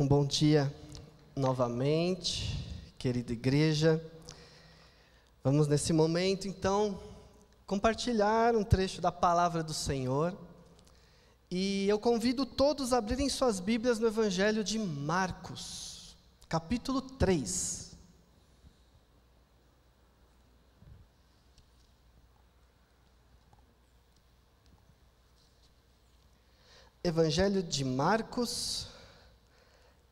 Um bom dia novamente, querida igreja. Vamos nesse momento então compartilhar um trecho da palavra do Senhor. E eu convido todos a abrirem suas Bíblias no Evangelho de Marcos, capítulo 3. Evangelho de Marcos,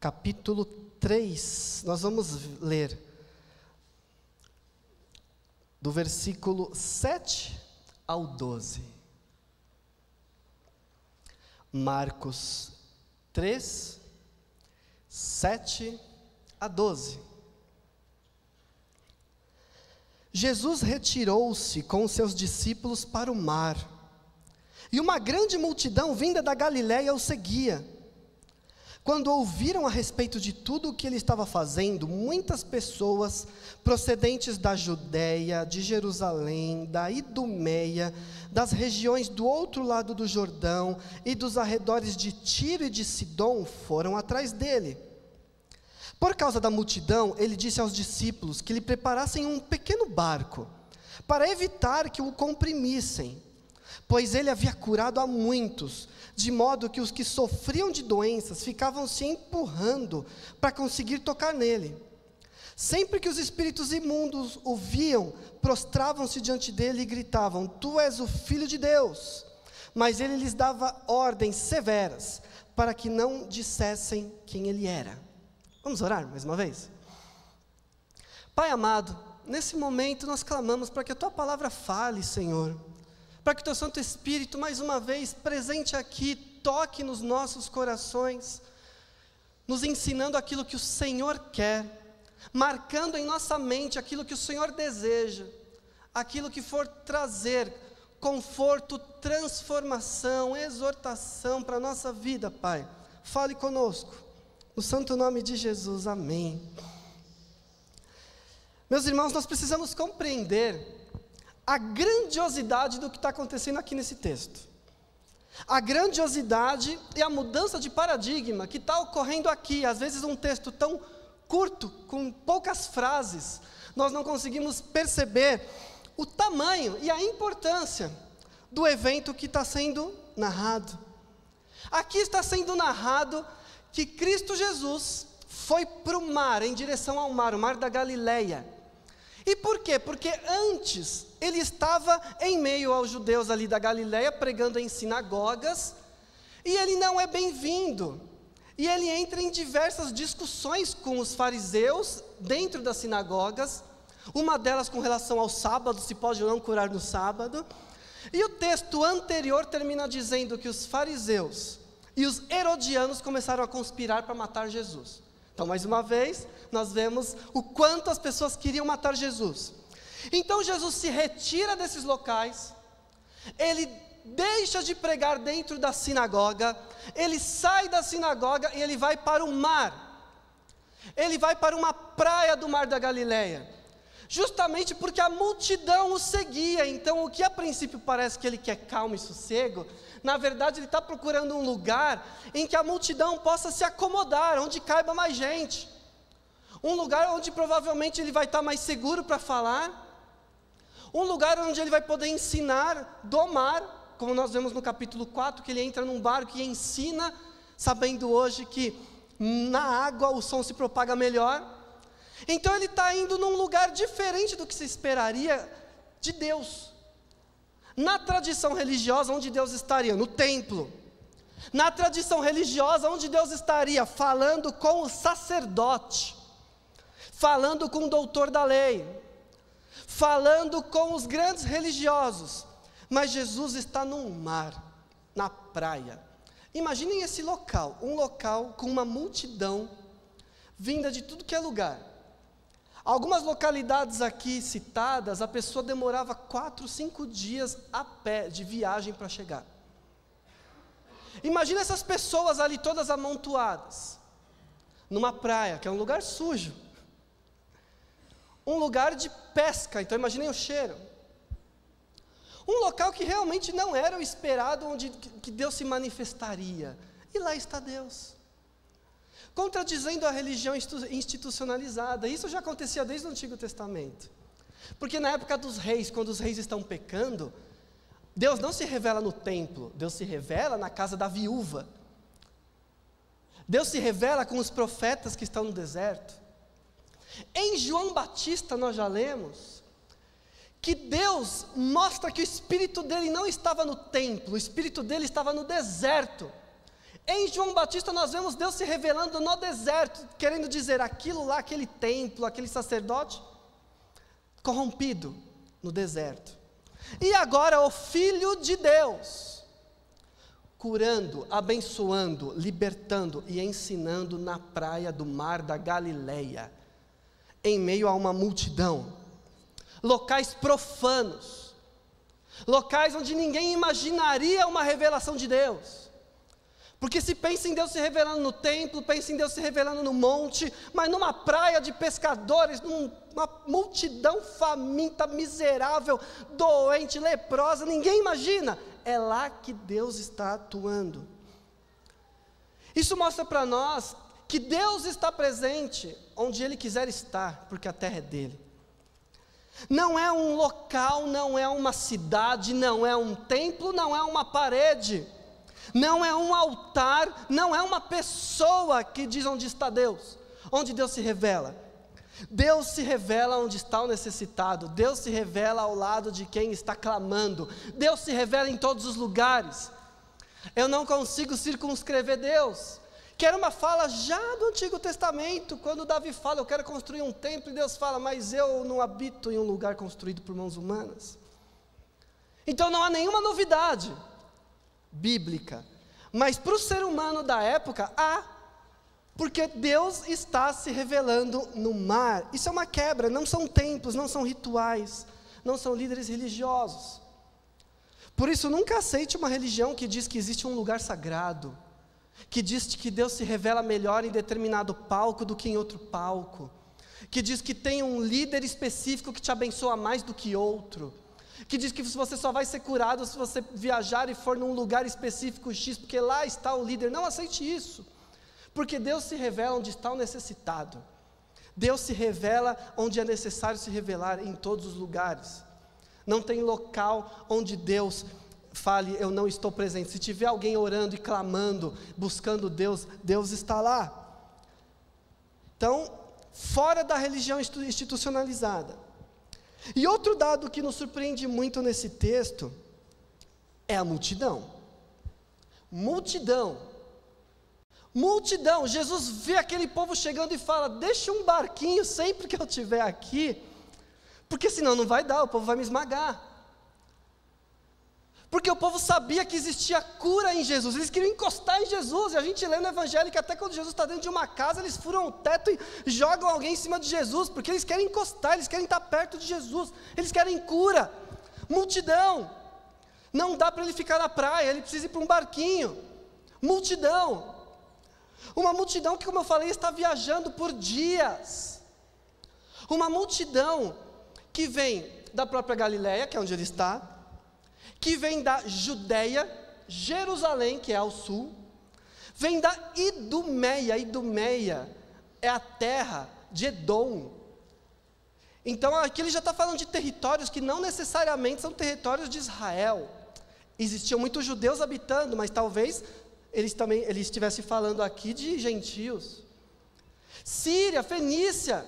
capítulo 3. Nós vamos ler do versículo 7 ao 12. Marcos 3, 7 a 12. Jesus retirou-se com os seus discípulos para o mar, e uma grande multidão vinda da Galiléia o seguia. Quando ouviram a respeito de tudo o que ele estava fazendo, muitas pessoas procedentes da Judéia, de Jerusalém, da Idumeia, das regiões do outro lado do Jordão e dos arredores de Tiro e de Sidom foram atrás dele. Por causa da multidão, ele disse aos discípulos que lhe preparassem um pequeno barco, para evitar que o comprimissem, pois ele havia curado a muitos de modo que os que sofriam de doenças ficavam se empurrando para conseguir tocar nele. Sempre que os espíritos imundos o viam, prostravam-se diante dele e gritavam: Tu és o filho de Deus. Mas ele lhes dava ordens severas para que não dissessem quem ele era. Vamos orar mais uma vez? Pai amado, nesse momento nós clamamos para que a tua palavra fale, Senhor para que o teu Santo Espírito, mais uma vez, presente aqui, toque nos nossos corações, nos ensinando aquilo que o Senhor quer, marcando em nossa mente aquilo que o Senhor deseja, aquilo que for trazer conforto, transformação, exortação para a nossa vida, Pai. Fale conosco, no santo nome de Jesus, amém. Meus irmãos, nós precisamos compreender a grandiosidade do que está acontecendo aqui nesse texto. A grandiosidade e a mudança de paradigma que está ocorrendo aqui. Às vezes, um texto tão curto, com poucas frases, nós não conseguimos perceber o tamanho e a importância do evento que está sendo narrado. Aqui está sendo narrado que Cristo Jesus foi para o mar, em direção ao mar, o mar da Galileia. E por quê? Porque antes ele estava em meio aos judeus ali da Galiléia pregando em sinagogas, e ele não é bem-vindo. E ele entra em diversas discussões com os fariseus dentro das sinagogas, uma delas com relação ao sábado, se pode ou não curar no sábado. E o texto anterior termina dizendo que os fariseus e os herodianos começaram a conspirar para matar Jesus. Então, mais uma vez, nós vemos o quanto as pessoas queriam matar Jesus. Então Jesus se retira desses locais, ele deixa de pregar dentro da sinagoga, ele sai da sinagoga e ele vai para o mar. Ele vai para uma praia do mar da Galileia. Justamente porque a multidão o seguia, então o que a princípio parece que ele quer calma e sossego, na verdade ele está procurando um lugar em que a multidão possa se acomodar, onde caiba mais gente. Um lugar onde provavelmente ele vai estar mais seguro para falar, um lugar onde ele vai poder ensinar do mar, como nós vemos no capítulo 4, que ele entra num barco e ensina, sabendo hoje que na água o som se propaga melhor. Então ele está indo num lugar diferente do que se esperaria de Deus. Na tradição religiosa, onde Deus estaria? No templo. Na tradição religiosa, onde Deus estaria? Falando com o sacerdote, falando com o doutor da lei, falando com os grandes religiosos, mas Jesus está num mar, na praia. Imaginem esse local, um local com uma multidão vinda de tudo que é lugar. Algumas localidades aqui citadas, a pessoa demorava quatro, cinco dias a pé de viagem para chegar. Imagina essas pessoas ali todas amontoadas, numa praia, que é um lugar sujo um lugar de pesca, então imaginem o cheiro. Um local que realmente não era o esperado, onde que Deus se manifestaria. E lá está Deus. Contradizendo a religião institucionalizada. Isso já acontecia desde o Antigo Testamento. Porque na época dos reis, quando os reis estão pecando, Deus não se revela no templo, Deus se revela na casa da viúva. Deus se revela com os profetas que estão no deserto. Em João Batista nós já lemos que Deus mostra que o espírito dele não estava no templo, o espírito dele estava no deserto. Em João Batista nós vemos Deus se revelando no deserto, querendo dizer aquilo lá, aquele templo, aquele sacerdote corrompido no deserto. E agora o Filho de Deus, curando, abençoando, libertando e ensinando na praia do mar da Galileia, em meio a uma multidão, locais profanos, locais onde ninguém imaginaria uma revelação de Deus porque se pensa em Deus se revelando no templo, pensa em Deus se revelando no monte, mas numa praia de pescadores, numa multidão faminta, miserável, doente, leprosa, ninguém imagina. É lá que Deus está atuando. Isso mostra para nós que Deus está presente onde Ele quiser estar, porque a terra é dele. Não é um local, não é uma cidade, não é um templo, não é uma parede não é um altar, não é uma pessoa que diz onde está Deus, onde Deus se revela. Deus se revela onde está o necessitado, Deus se revela ao lado de quem está clamando, Deus se revela em todos os lugares. Eu não consigo circunscrever Deus, que era uma fala já do Antigo Testamento, quando Davi fala, eu quero construir um templo, e Deus fala, mas eu não habito em um lugar construído por mãos humanas. Então não há nenhuma novidade bíblica. Mas para o ser humano da época, há. Porque Deus está se revelando no mar. Isso é uma quebra, não são templos, não são rituais, não são líderes religiosos. Por isso, nunca aceite uma religião que diz que existe um lugar sagrado, que diz que Deus se revela melhor em determinado palco do que em outro palco, que diz que tem um líder específico que te abençoa mais do que outro que diz que você só vai ser curado se você viajar e for num lugar específico X, porque lá está o líder. Não aceite isso, porque Deus se revela onde está o necessitado. Deus se revela onde é necessário se revelar, em todos os lugares. Não tem local onde Deus fale, eu não estou presente. Se tiver alguém orando e clamando, buscando Deus, Deus está lá. Então, fora da religião institucionalizada, e outro dado que nos surpreende muito nesse texto é a multidão. Multidão. Multidão. Jesus vê aquele povo chegando e fala: Deixa um barquinho sempre que eu estiver aqui, porque senão não vai dar, o povo vai me esmagar. Porque o povo sabia que existia cura em Jesus, eles queriam encostar em Jesus, e a gente lê no Evangelho que até quando Jesus está dentro de uma casa, eles furam o teto e jogam alguém em cima de Jesus, porque eles querem encostar, eles querem estar perto de Jesus, eles querem cura. Multidão, não dá para ele ficar na praia, ele precisa ir para um barquinho. Multidão, uma multidão que, como eu falei, está viajando por dias. Uma multidão que vem da própria Galiléia, que é onde ele está, que vem da Judéia, Jerusalém, que é ao sul, vem da Idumeia, Idumeia é a terra de Edom. Então aqui ele já está falando de territórios que não necessariamente são territórios de Israel. Existiam muitos judeus habitando, mas talvez eles também ele estivesse falando aqui de gentios. Síria, Fenícia,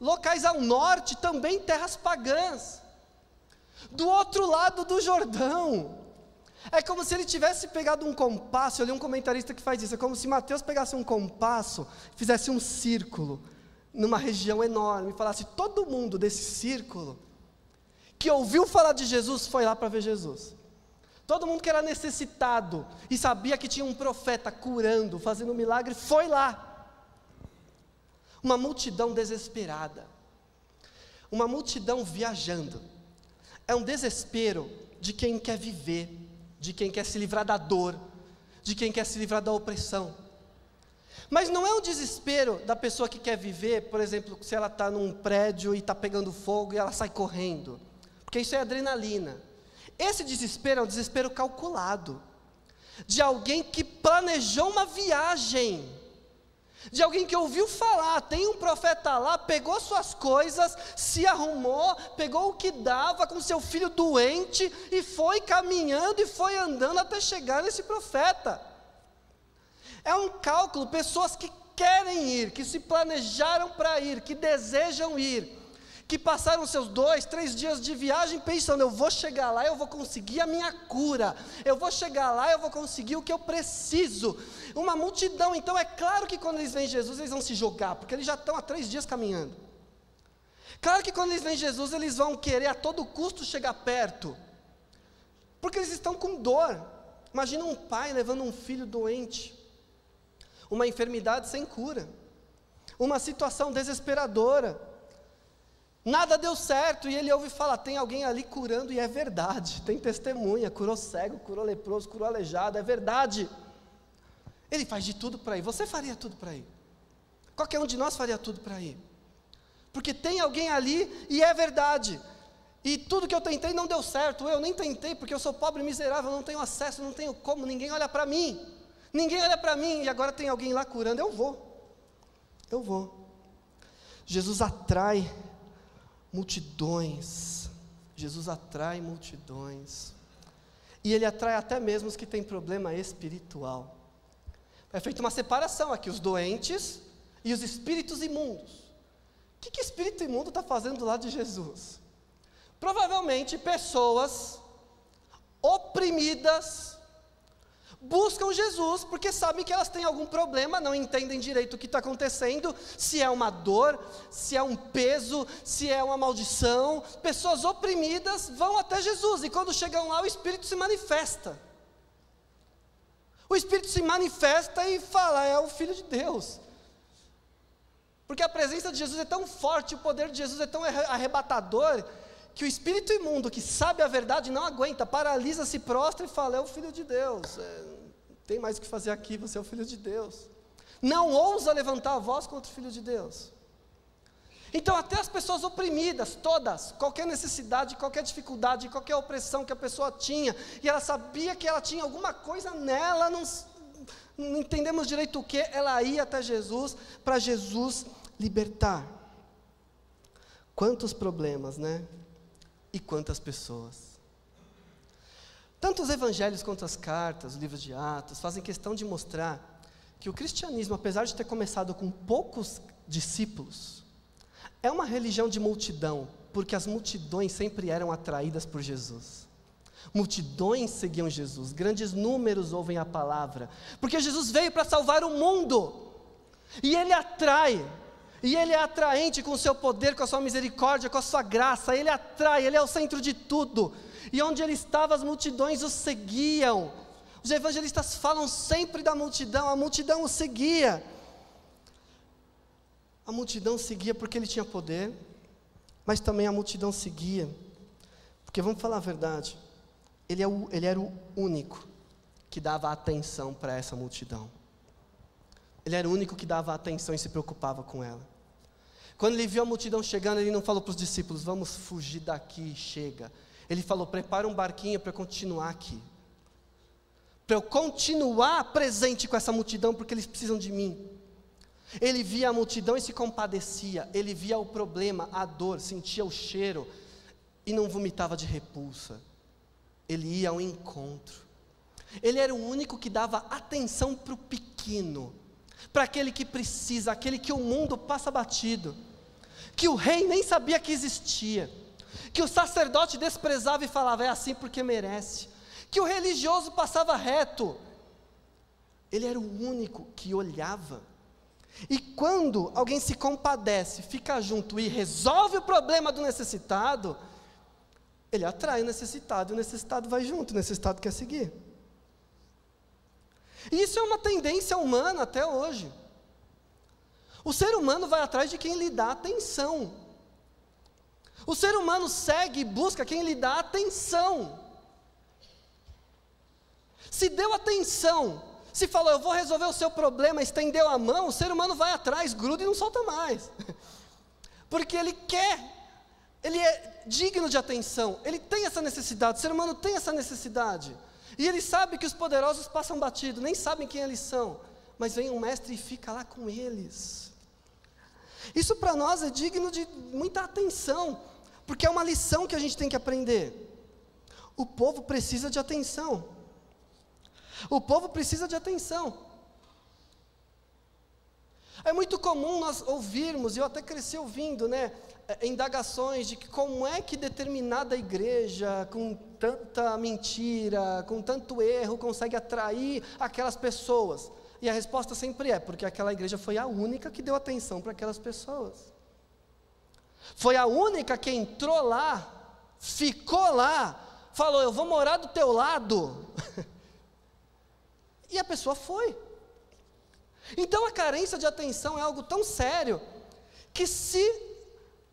locais ao norte, também terras pagãs do outro lado do Jordão. É como se ele tivesse pegado um compasso, eu li um comentarista que faz isso, é como se Mateus pegasse um compasso, fizesse um círculo numa região enorme e falasse: todo mundo desse círculo que ouviu falar de Jesus foi lá para ver Jesus. Todo mundo que era necessitado e sabia que tinha um profeta curando, fazendo um milagre, foi lá. Uma multidão desesperada, uma multidão viajando é um desespero de quem quer viver, de quem quer se livrar da dor, de quem quer se livrar da opressão. Mas não é um desespero da pessoa que quer viver, por exemplo, se ela está num prédio e está pegando fogo e ela sai correndo, porque isso é adrenalina. Esse desespero é um desespero calculado, de alguém que planejou uma viagem, de alguém que ouviu falar, tem um profeta lá, pegou suas coisas, se arrumou, pegou o que dava com seu filho doente e foi caminhando e foi andando até chegar nesse profeta. É um cálculo, pessoas que querem ir, que se planejaram para ir, que desejam ir, que passaram seus dois, três dias de viagem pensando: eu vou chegar lá, eu vou conseguir a minha cura, eu vou chegar lá, eu vou conseguir o que eu preciso. Uma multidão, então é claro que quando eles veem Jesus, eles vão se jogar, porque eles já estão há três dias caminhando. Claro que quando eles veem Jesus, eles vão querer a todo custo chegar perto, porque eles estão com dor. Imagina um pai levando um filho doente, uma enfermidade sem cura, uma situação desesperadora. Nada deu certo e ele ouve falar: tem alguém ali curando, e é verdade, tem testemunha, curou cego, curou leproso, curou aleijado, é verdade. Ele faz de tudo para ir, você faria tudo para ir, qualquer um de nós faria tudo para ir, porque tem alguém ali e é verdade. E tudo que eu tentei não deu certo, eu nem tentei, porque eu sou pobre e miserável, não tenho acesso, não tenho como, ninguém olha para mim, ninguém olha para mim, e agora tem alguém lá curando, eu vou, eu vou. Jesus atrai multidões. Jesus atrai multidões. E ele atrai até mesmo os que têm problema espiritual. É feita uma separação aqui: os doentes e os espíritos imundos. O que, que espírito imundo está fazendo do lado de Jesus? Provavelmente pessoas oprimidas buscam Jesus porque sabem que elas têm algum problema, não entendem direito o que está acontecendo, se é uma dor, se é um peso, se é uma maldição. Pessoas oprimidas vão até Jesus e quando chegam lá, o Espírito se manifesta. O Espírito se manifesta e fala: é o Filho de Deus. Porque a presença de Jesus é tão forte, o poder de Jesus é tão arrebatador, que o espírito imundo que sabe a verdade não aguenta, paralisa, se prostra e fala: é o filho de Deus. É, tem mais o que fazer aqui, você é o filho de Deus. Não ousa levantar a voz contra o filho de Deus. Então, até as pessoas oprimidas, todas, qualquer necessidade, qualquer dificuldade, qualquer opressão que a pessoa tinha, e ela sabia que ela tinha alguma coisa nela, não, não entendemos direito o que, ela ia até Jesus para Jesus libertar. Quantos problemas, né? E quantas pessoas. Tanto os evangelhos quanto as cartas, os livros de Atos, fazem questão de mostrar que o cristianismo, apesar de ter começado com poucos discípulos, é uma religião de multidão, porque as multidões sempre eram atraídas por Jesus. Multidões seguiam Jesus, grandes números ouvem a palavra, porque Jesus veio para salvar o mundo, e Ele atrai, e Ele é atraente com o seu poder, com a sua misericórdia, com a sua graça, Ele atrai, Ele é o centro de tudo e onde ele estava, as multidões o seguiam. Os evangelistas falam sempre da multidão, a multidão o seguia. A multidão seguia porque ele tinha poder, mas também a multidão seguia, porque vamos falar a verdade, ele, é o, ele era o único que dava atenção para essa multidão. Ele era o único que dava atenção e se preocupava com ela. Quando ele viu a multidão chegando, ele não falou para os discípulos: Vamos fugir daqui, chega. Ele falou: prepara um barquinho para continuar aqui. Para eu continuar presente com essa multidão, porque eles precisam de mim. Ele via a multidão e se compadecia. Ele via o problema, a dor, sentia o cheiro e não vomitava de repulsa. Ele ia ao encontro. Ele era o único que dava atenção para o pequeno, para aquele que precisa, aquele que o mundo passa batido, que o rei nem sabia que existia que o sacerdote desprezava e falava, é assim porque merece, que o religioso passava reto, ele era o único que olhava. E quando alguém se compadece, fica junto e resolve o problema do necessitado, ele atrai o necessitado, e o necessitado vai junto, o necessitado quer seguir. E isso é uma tendência humana até hoje. O ser humano vai atrás de quem lhe dá atenção. O ser humano segue e busca quem lhe dá atenção. Se deu atenção, se falou, eu vou resolver o seu problema, estendeu a mão, o ser humano vai atrás, gruda e não solta mais. Porque ele quer, ele é digno de atenção, ele tem essa necessidade, o ser humano tem essa necessidade. E ele sabe que os poderosos passam batido, nem sabem quem eles são, mas vem um mestre e fica lá com eles. Isso para nós é digno de muita atenção, porque é uma lição que a gente tem que aprender. O povo precisa de atenção. O povo precisa de atenção. É muito comum nós ouvirmos, e eu até cresci ouvindo, né, é, indagações de que como é que determinada igreja, com tanta mentira, com tanto erro, consegue atrair aquelas pessoas. E a resposta sempre é: porque aquela igreja foi a única que deu atenção para aquelas pessoas. Foi a única que entrou lá, ficou lá, falou: Eu vou morar do teu lado. e a pessoa foi. Então a carência de atenção é algo tão sério que se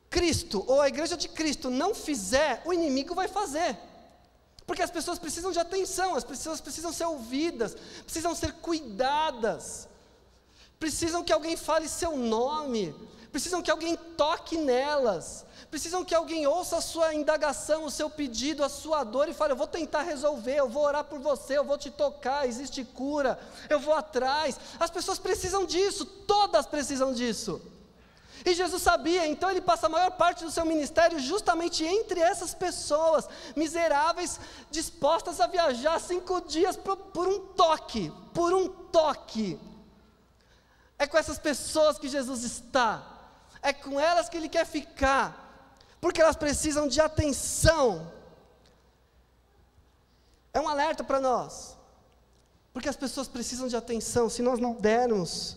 Cristo ou a igreja de Cristo não fizer, o inimigo vai fazer. Porque as pessoas precisam de atenção, as pessoas precisam ser ouvidas, precisam ser cuidadas, precisam que alguém fale seu nome, precisam que alguém toque nelas, precisam que alguém ouça a sua indagação, o seu pedido, a sua dor e fale: Eu vou tentar resolver, eu vou orar por você, eu vou te tocar, existe cura, eu vou atrás. As pessoas precisam disso, todas precisam disso. E Jesus sabia, então ele passa a maior parte do seu ministério justamente entre essas pessoas miseráveis, dispostas a viajar cinco dias por, por um toque, por um toque. É com essas pessoas que Jesus está, é com elas que ele quer ficar porque elas precisam de atenção. É um alerta para nós, porque as pessoas precisam de atenção. Se nós não dermos,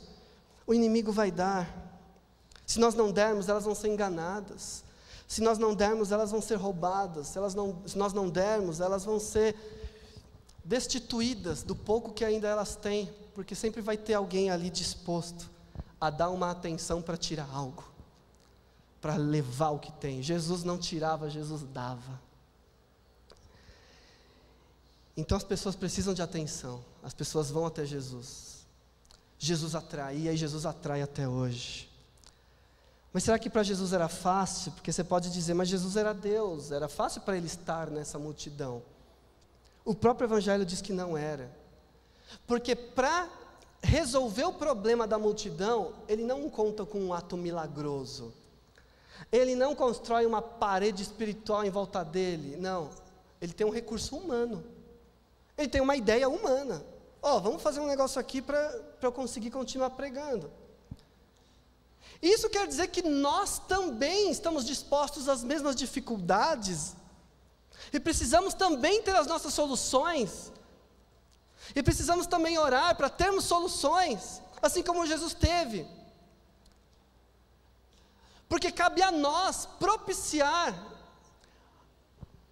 o inimigo vai dar. Se nós não dermos, elas vão ser enganadas. Se nós não dermos, elas vão ser roubadas. Se, elas não, se nós não dermos, elas vão ser destituídas do pouco que ainda elas têm, porque sempre vai ter alguém ali disposto a dar uma atenção para tirar algo para levar o que tem. Jesus não tirava, Jesus dava. Então as pessoas precisam de atenção, as pessoas vão até Jesus. Jesus atraía e Jesus atrai até hoje. Mas será que para Jesus era fácil? Porque você pode dizer, mas Jesus era Deus, era fácil para ele estar nessa multidão. O próprio Evangelho diz que não era. Porque para resolver o problema da multidão, ele não conta com um ato milagroso. Ele não constrói uma parede espiritual em volta dele, não. Ele tem um recurso humano. Ele tem uma ideia humana. Ó, oh, vamos fazer um negócio aqui para eu conseguir continuar pregando. Isso quer dizer que nós também estamos dispostos às mesmas dificuldades, e precisamos também ter as nossas soluções, e precisamos também orar para termos soluções, assim como Jesus teve. Porque cabe a nós propiciar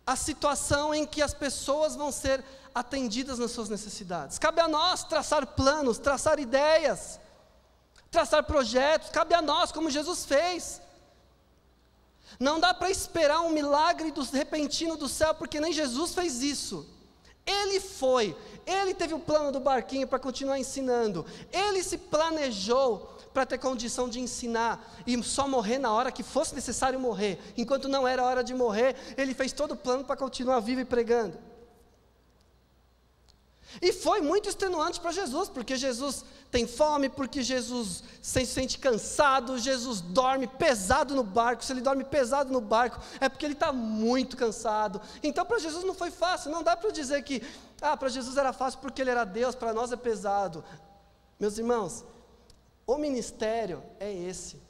a situação em que as pessoas vão ser atendidas nas suas necessidades. Cabe a nós traçar planos, traçar ideias, traçar projetos, cabe a nós, como Jesus fez. Não dá para esperar um milagre do repentino do céu, porque nem Jesus fez isso. Ele foi, ele teve o plano do barquinho para continuar ensinando, ele se planejou para ter condição de ensinar e só morrer na hora que fosse necessário morrer. Enquanto não era hora de morrer, ele fez todo o plano para continuar vivo e pregando. E foi muito extenuante para Jesus, porque Jesus tem fome, porque Jesus se sente cansado, Jesus dorme pesado no barco. Se ele dorme pesado no barco, é porque ele está muito cansado. Então, para Jesus não foi fácil. Não dá para dizer que, ah, para Jesus era fácil porque ele era Deus, para nós é pesado. Meus irmãos, o ministério é esse,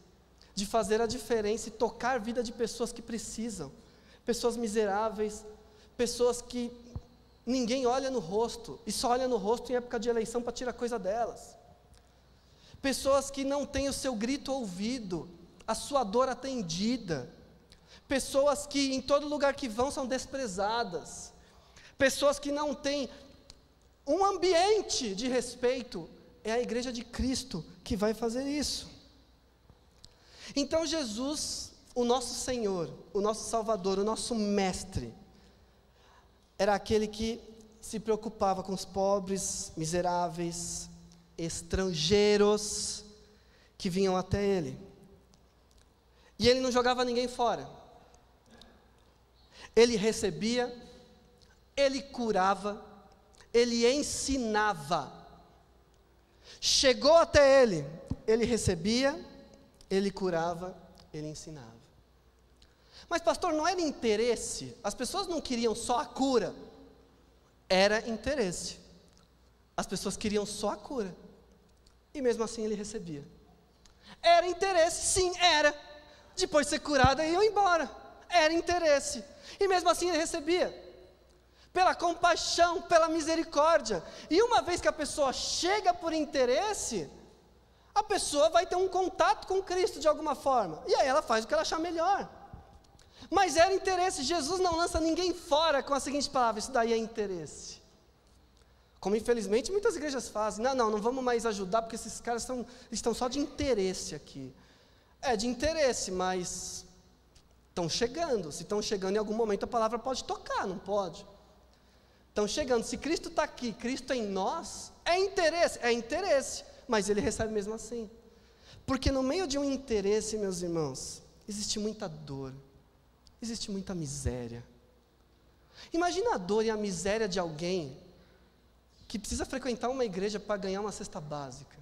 de fazer a diferença e tocar a vida de pessoas que precisam, pessoas miseráveis, pessoas que ninguém olha no rosto, e só olha no rosto em época de eleição para tirar coisa delas. Pessoas que não têm o seu grito ouvido, a sua dor atendida. Pessoas que em todo lugar que vão são desprezadas. Pessoas que não têm um ambiente de respeito é a igreja de Cristo que vai fazer isso. Então, Jesus, o nosso Senhor, o nosso Salvador, o nosso Mestre, era aquele que se preocupava com os pobres, miseráveis, estrangeiros que vinham até Ele. E Ele não jogava ninguém fora. Ele recebia, Ele curava, Ele ensinava Chegou até ele, ele recebia, ele curava, ele ensinava. Mas, pastor, não era interesse, as pessoas não queriam só a cura, era interesse. As pessoas queriam só a cura, e mesmo assim ele recebia. Era interesse, sim, era. Depois de ser curada, iam embora. Era interesse, e mesmo assim ele recebia pela compaixão, pela misericórdia. E uma vez que a pessoa chega por interesse, a pessoa vai ter um contato com Cristo de alguma forma. E aí ela faz o que ela achar melhor. Mas era interesse, Jesus não lança ninguém fora com a seguinte palavra: isso daí é interesse. Como infelizmente muitas igrejas fazem. Não, não, não vamos mais ajudar porque esses caras estão, estão só de interesse aqui. É de interesse, mas estão chegando. Se estão chegando em algum momento a palavra pode tocar, não pode? Estão chegando. Se Cristo está aqui, Cristo em nós, é interesse, é interesse, mas ele recebe mesmo assim. Porque no meio de um interesse, meus irmãos, existe muita dor, existe muita miséria. Imagina a dor e a miséria de alguém que precisa frequentar uma igreja para ganhar uma cesta básica.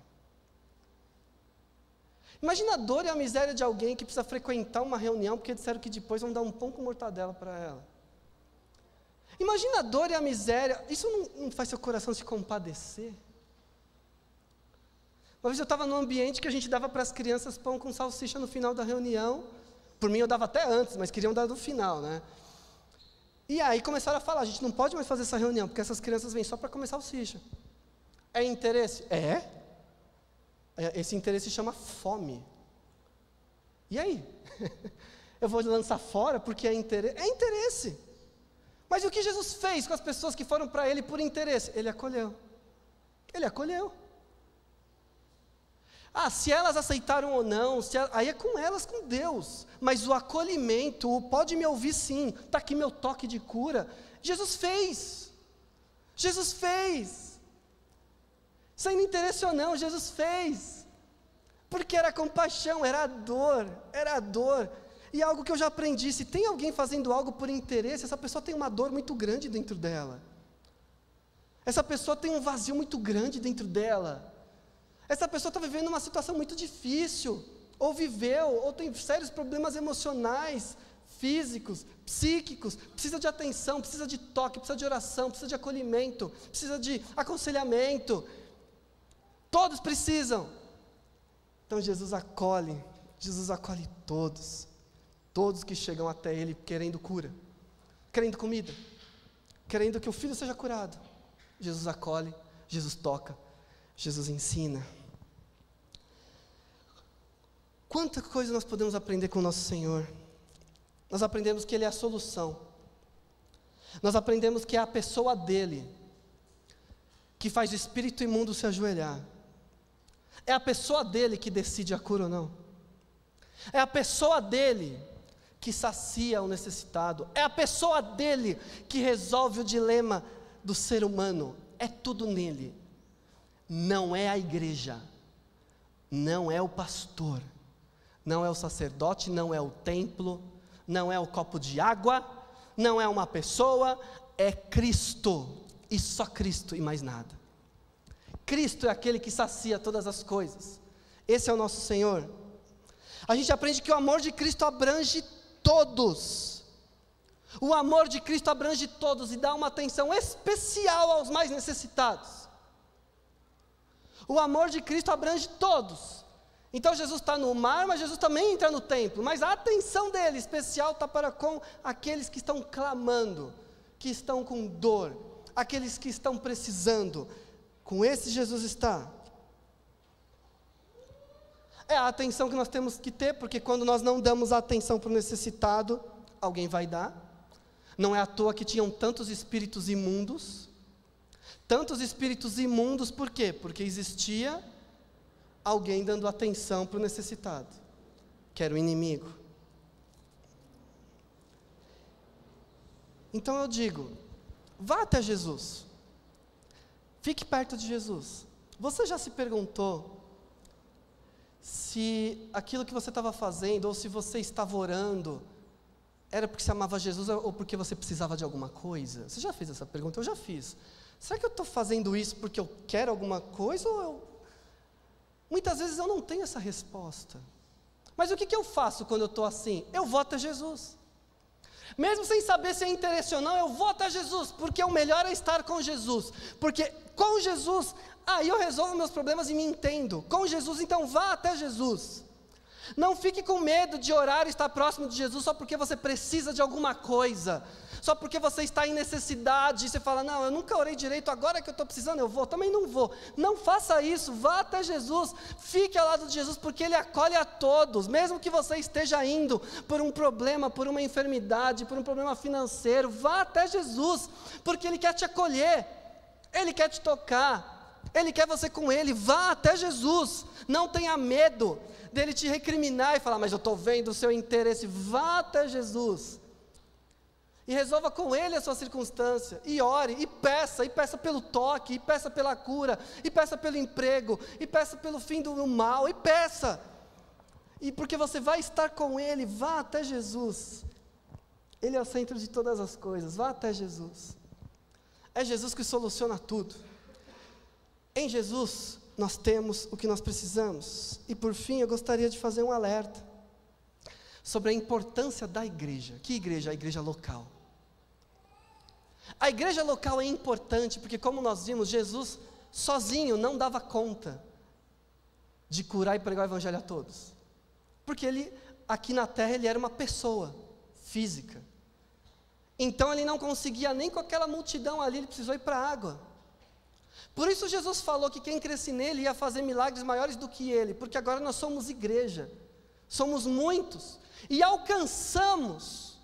Imagina a dor e a miséria de alguém que precisa frequentar uma reunião porque disseram que depois vão dar um pão com mortadela para ela. Imagina a dor e a miséria, isso não, não faz seu coração se compadecer? Uma vez eu estava num ambiente que a gente dava para as crianças pão com salsicha no final da reunião. Por mim eu dava até antes, mas queriam dar no final, né? E aí começaram a falar, a gente não pode mais fazer essa reunião, porque essas crianças vêm só para comer salsicha. É interesse? É. É, esse interesse chama fome. E aí? Eu vou lançar fora porque é interesse? É interesse. Mas o que Jesus fez com as pessoas que foram para Ele por interesse? Ele acolheu. Ele acolheu. Ah, se elas aceitaram ou não, aí é com elas, com Deus. Mas o acolhimento, o pode me ouvir sim, está aqui meu toque de cura. Jesus fez. Jesus fez. Sem interesse ou não, Jesus fez. Porque era compaixão, era dor, era dor. E algo que eu já aprendi: se tem alguém fazendo algo por interesse, essa pessoa tem uma dor muito grande dentro dela. Essa pessoa tem um vazio muito grande dentro dela. Essa pessoa está vivendo uma situação muito difícil, ou viveu, ou tem sérios problemas emocionais, físicos, psíquicos, precisa de atenção, precisa de toque, precisa de oração, precisa de acolhimento, precisa de aconselhamento, Todos precisam. Então Jesus acolhe, Jesus acolhe todos. Todos que chegam até Ele querendo cura, querendo comida, querendo que o filho seja curado. Jesus acolhe, Jesus toca, Jesus ensina. Quanta coisa nós podemos aprender com o nosso Senhor. Nós aprendemos que Ele é a solução. Nós aprendemos que é a pessoa dele que faz o espírito imundo se ajoelhar. É a pessoa dele que decide a cura ou não. É a pessoa dele que sacia o necessitado. É a pessoa dele que resolve o dilema do ser humano. É tudo nele. Não é a igreja. Não é o pastor. Não é o sacerdote, não é o templo, não é o copo de água, não é uma pessoa, é Cristo. E só Cristo e mais nada. Cristo é aquele que sacia todas as coisas. Esse é o nosso Senhor. A gente aprende que o amor de Cristo abrange todos. O amor de Cristo abrange todos e dá uma atenção especial aos mais necessitados. O amor de Cristo abrange todos. Então Jesus está no mar, mas Jesus também entra no templo. Mas a atenção dele especial está para com aqueles que estão clamando, que estão com dor, aqueles que estão precisando, com esse Jesus está. É a atenção que nós temos que ter, porque quando nós não damos atenção para o necessitado, alguém vai dar. Não é à toa que tinham tantos espíritos imundos. Tantos espíritos imundos, por quê? Porque existia alguém dando atenção para o necessitado, que era o inimigo. Então eu digo, vá até Jesus. Fique perto de Jesus. Você já se perguntou se aquilo que você estava fazendo, ou se você estava orando, era porque você amava Jesus ou porque você precisava de alguma coisa? Você já fez essa pergunta? Eu já fiz. Será que eu estou fazendo isso porque eu quero alguma coisa ou eu Muitas vezes eu não tenho essa resposta. Mas o que, que eu faço quando eu estou assim? Eu vou até Jesus. Mesmo sem saber se é interesse ou não, eu vou até Jesus, porque o melhor é estar com Jesus. Porque com Jesus, aí eu resolvo meus problemas e me entendo. Com Jesus, então vá até Jesus. Não fique com medo de orar e estar próximo de Jesus só porque você precisa de alguma coisa só porque você está em necessidade, e você fala, não, eu nunca orei direito, agora que eu estou precisando, eu vou, também não vou. Não faça isso, vá até Jesus, fique ao lado de Jesus, porque Ele acolhe a todos, mesmo que você esteja indo por um problema, por uma enfermidade, por um problema financeiro, vá até Jesus, porque Ele quer te acolher, Ele quer te tocar. Ele quer você com Ele, vá até Jesus, não tenha medo dele te recriminar e falar, mas eu estou vendo o seu interesse, vá até Jesus e resolva com Ele a sua circunstância, e ore, e peça, e peça pelo toque, e peça pela cura, e peça pelo emprego, e peça pelo fim do mal, e peça. E porque você vai estar com Ele, vá até Jesus. Ele é o centro de todas as coisas, vá até Jesus. É Jesus que soluciona tudo. Em Jesus nós temos o que nós precisamos. E por fim, eu gostaria de fazer um alerta sobre a importância da igreja. Que igreja? A igreja local. A igreja local é importante porque, como nós vimos, Jesus sozinho não dava conta de curar e pregar o evangelho a todos. Porque ele, aqui na terra, ele era uma pessoa física. Então ele não conseguia nem com aquela multidão ali, ele precisou ir para a água. Por isso Jesus falou que quem cresce nele ia fazer milagres maiores do que ele, porque agora nós somos igreja, somos muitos e alcançamos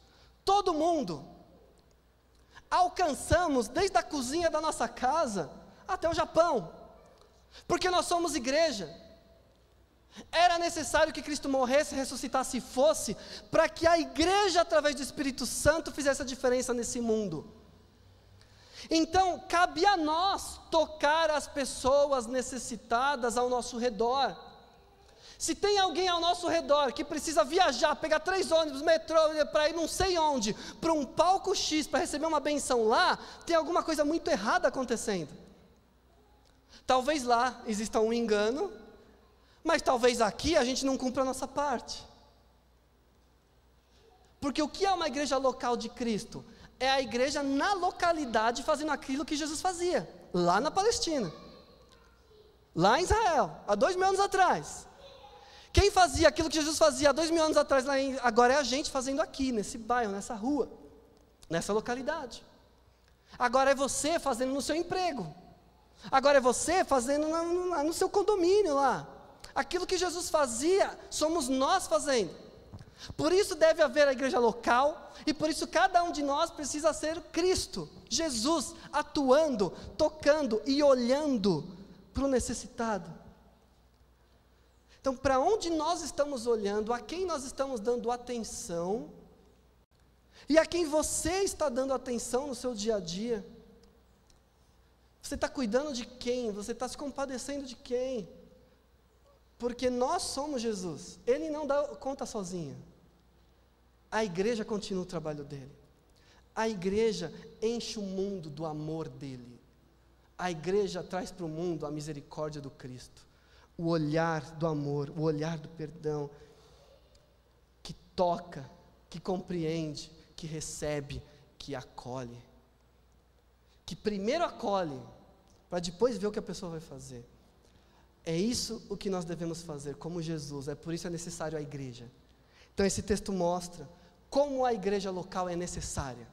todo mundo alcançamos desde a cozinha da nossa casa até o Japão, porque nós somos igreja. Era necessário que Cristo morresse, ressuscitasse e fosse, para que a igreja, através do Espírito Santo, fizesse a diferença nesse mundo. Então, cabe a nós tocar as pessoas necessitadas ao nosso redor. Se tem alguém ao nosso redor que precisa viajar, pegar três ônibus, metrô, para ir não sei onde, para um palco X para receber uma benção lá, tem alguma coisa muito errada acontecendo. Talvez lá exista um engano, mas talvez aqui a gente não cumpra a nossa parte. Porque o que é uma igreja local de Cristo? É a igreja na localidade fazendo aquilo que Jesus fazia, lá na Palestina, lá em Israel, há dois mil anos atrás. Quem fazia aquilo que Jesus fazia há dois mil anos atrás, em, agora é a gente fazendo aqui, nesse bairro, nessa rua, nessa localidade. Agora é você fazendo no seu emprego. Agora é você fazendo no, no, no seu condomínio lá. Aquilo que Jesus fazia, somos nós fazendo. Por isso deve haver a igreja local, e por isso cada um de nós precisa ser Cristo, Jesus, atuando, tocando e olhando para o necessitado. Então, para onde nós estamos olhando, a quem nós estamos dando atenção, e a quem você está dando atenção no seu dia a dia? Você está cuidando de quem? Você está se compadecendo de quem? Porque nós somos Jesus, Ele não dá conta sozinho. A igreja continua o trabalho dele. A igreja enche o mundo do amor dele. A igreja traz para o mundo a misericórdia do Cristo o olhar do amor, o olhar do perdão, que toca, que compreende, que recebe, que acolhe. Que primeiro acolhe, para depois ver o que a pessoa vai fazer. É isso o que nós devemos fazer, como Jesus, é por isso é necessário a igreja. Então esse texto mostra como a igreja local é necessária.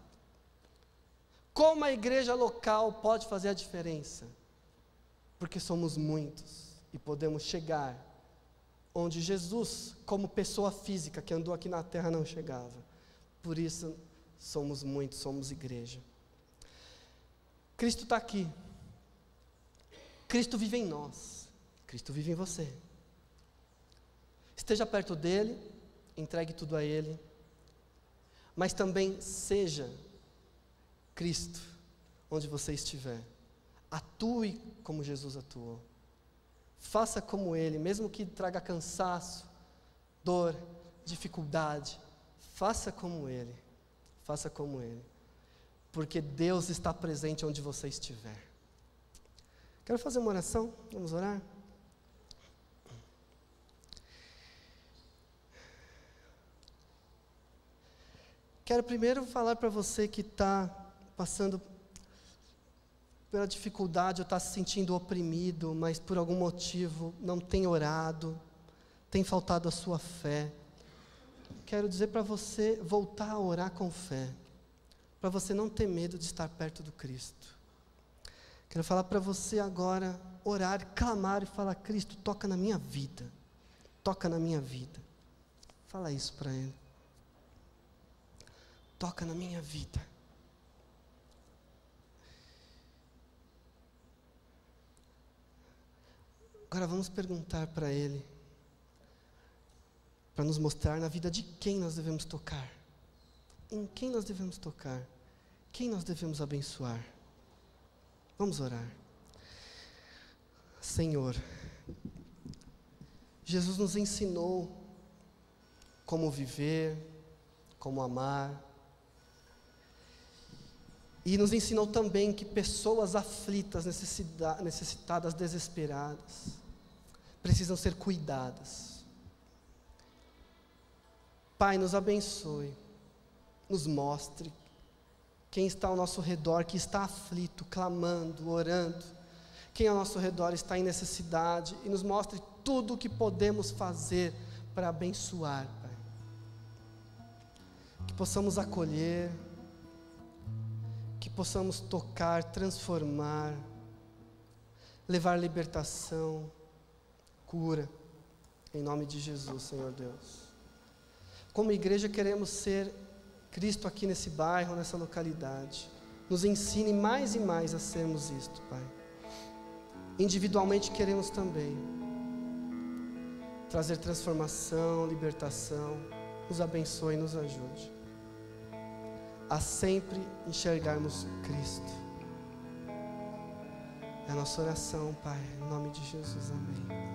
Como a igreja local pode fazer a diferença? Porque somos muitos e podemos chegar onde Jesus, como pessoa física que andou aqui na terra, não chegava. Por isso, somos muitos, somos igreja. Cristo está aqui. Cristo vive em nós. Cristo vive em você. Esteja perto dele, entregue tudo a ele, mas também seja Cristo onde você estiver. Atue como Jesus atuou. Faça como Ele, mesmo que traga cansaço, dor, dificuldade. Faça como Ele. Faça como Ele. Porque Deus está presente onde você estiver. Quero fazer uma oração. Vamos orar? Quero primeiro falar para você que está passando pela dificuldade ou está se sentindo oprimido, mas por algum motivo não tem orado, tem faltado a sua fé. Quero dizer para você voltar a orar com fé, para você não ter medo de estar perto do Cristo. Quero falar para você agora orar, clamar e falar: Cristo, toca na minha vida, toca na minha vida. Fala isso para Ele. Toca na minha vida. Agora vamos perguntar para Ele, para nos mostrar na vida de quem nós devemos tocar, em quem nós devemos tocar, quem nós devemos abençoar. Vamos orar. Senhor, Jesus nos ensinou como viver, como amar, e nos ensinou também que pessoas aflitas, necessitadas, desesperadas, precisam ser cuidadas. Pai, nos abençoe, nos mostre quem está ao nosso redor, que está aflito, clamando, orando, quem ao nosso redor está em necessidade, e nos mostre tudo o que podemos fazer para abençoar, Pai. Que possamos acolher, que possamos tocar, transformar, levar libertação, cura, em nome de Jesus, Senhor Deus. Como igreja queremos ser Cristo aqui nesse bairro, nessa localidade. Nos ensine mais e mais a sermos isto, Pai. Individualmente queremos também trazer transformação, libertação. Nos abençoe e nos ajude a sempre enxergarmos Cristo. É a nossa oração, Pai, em nome de Jesus, amém.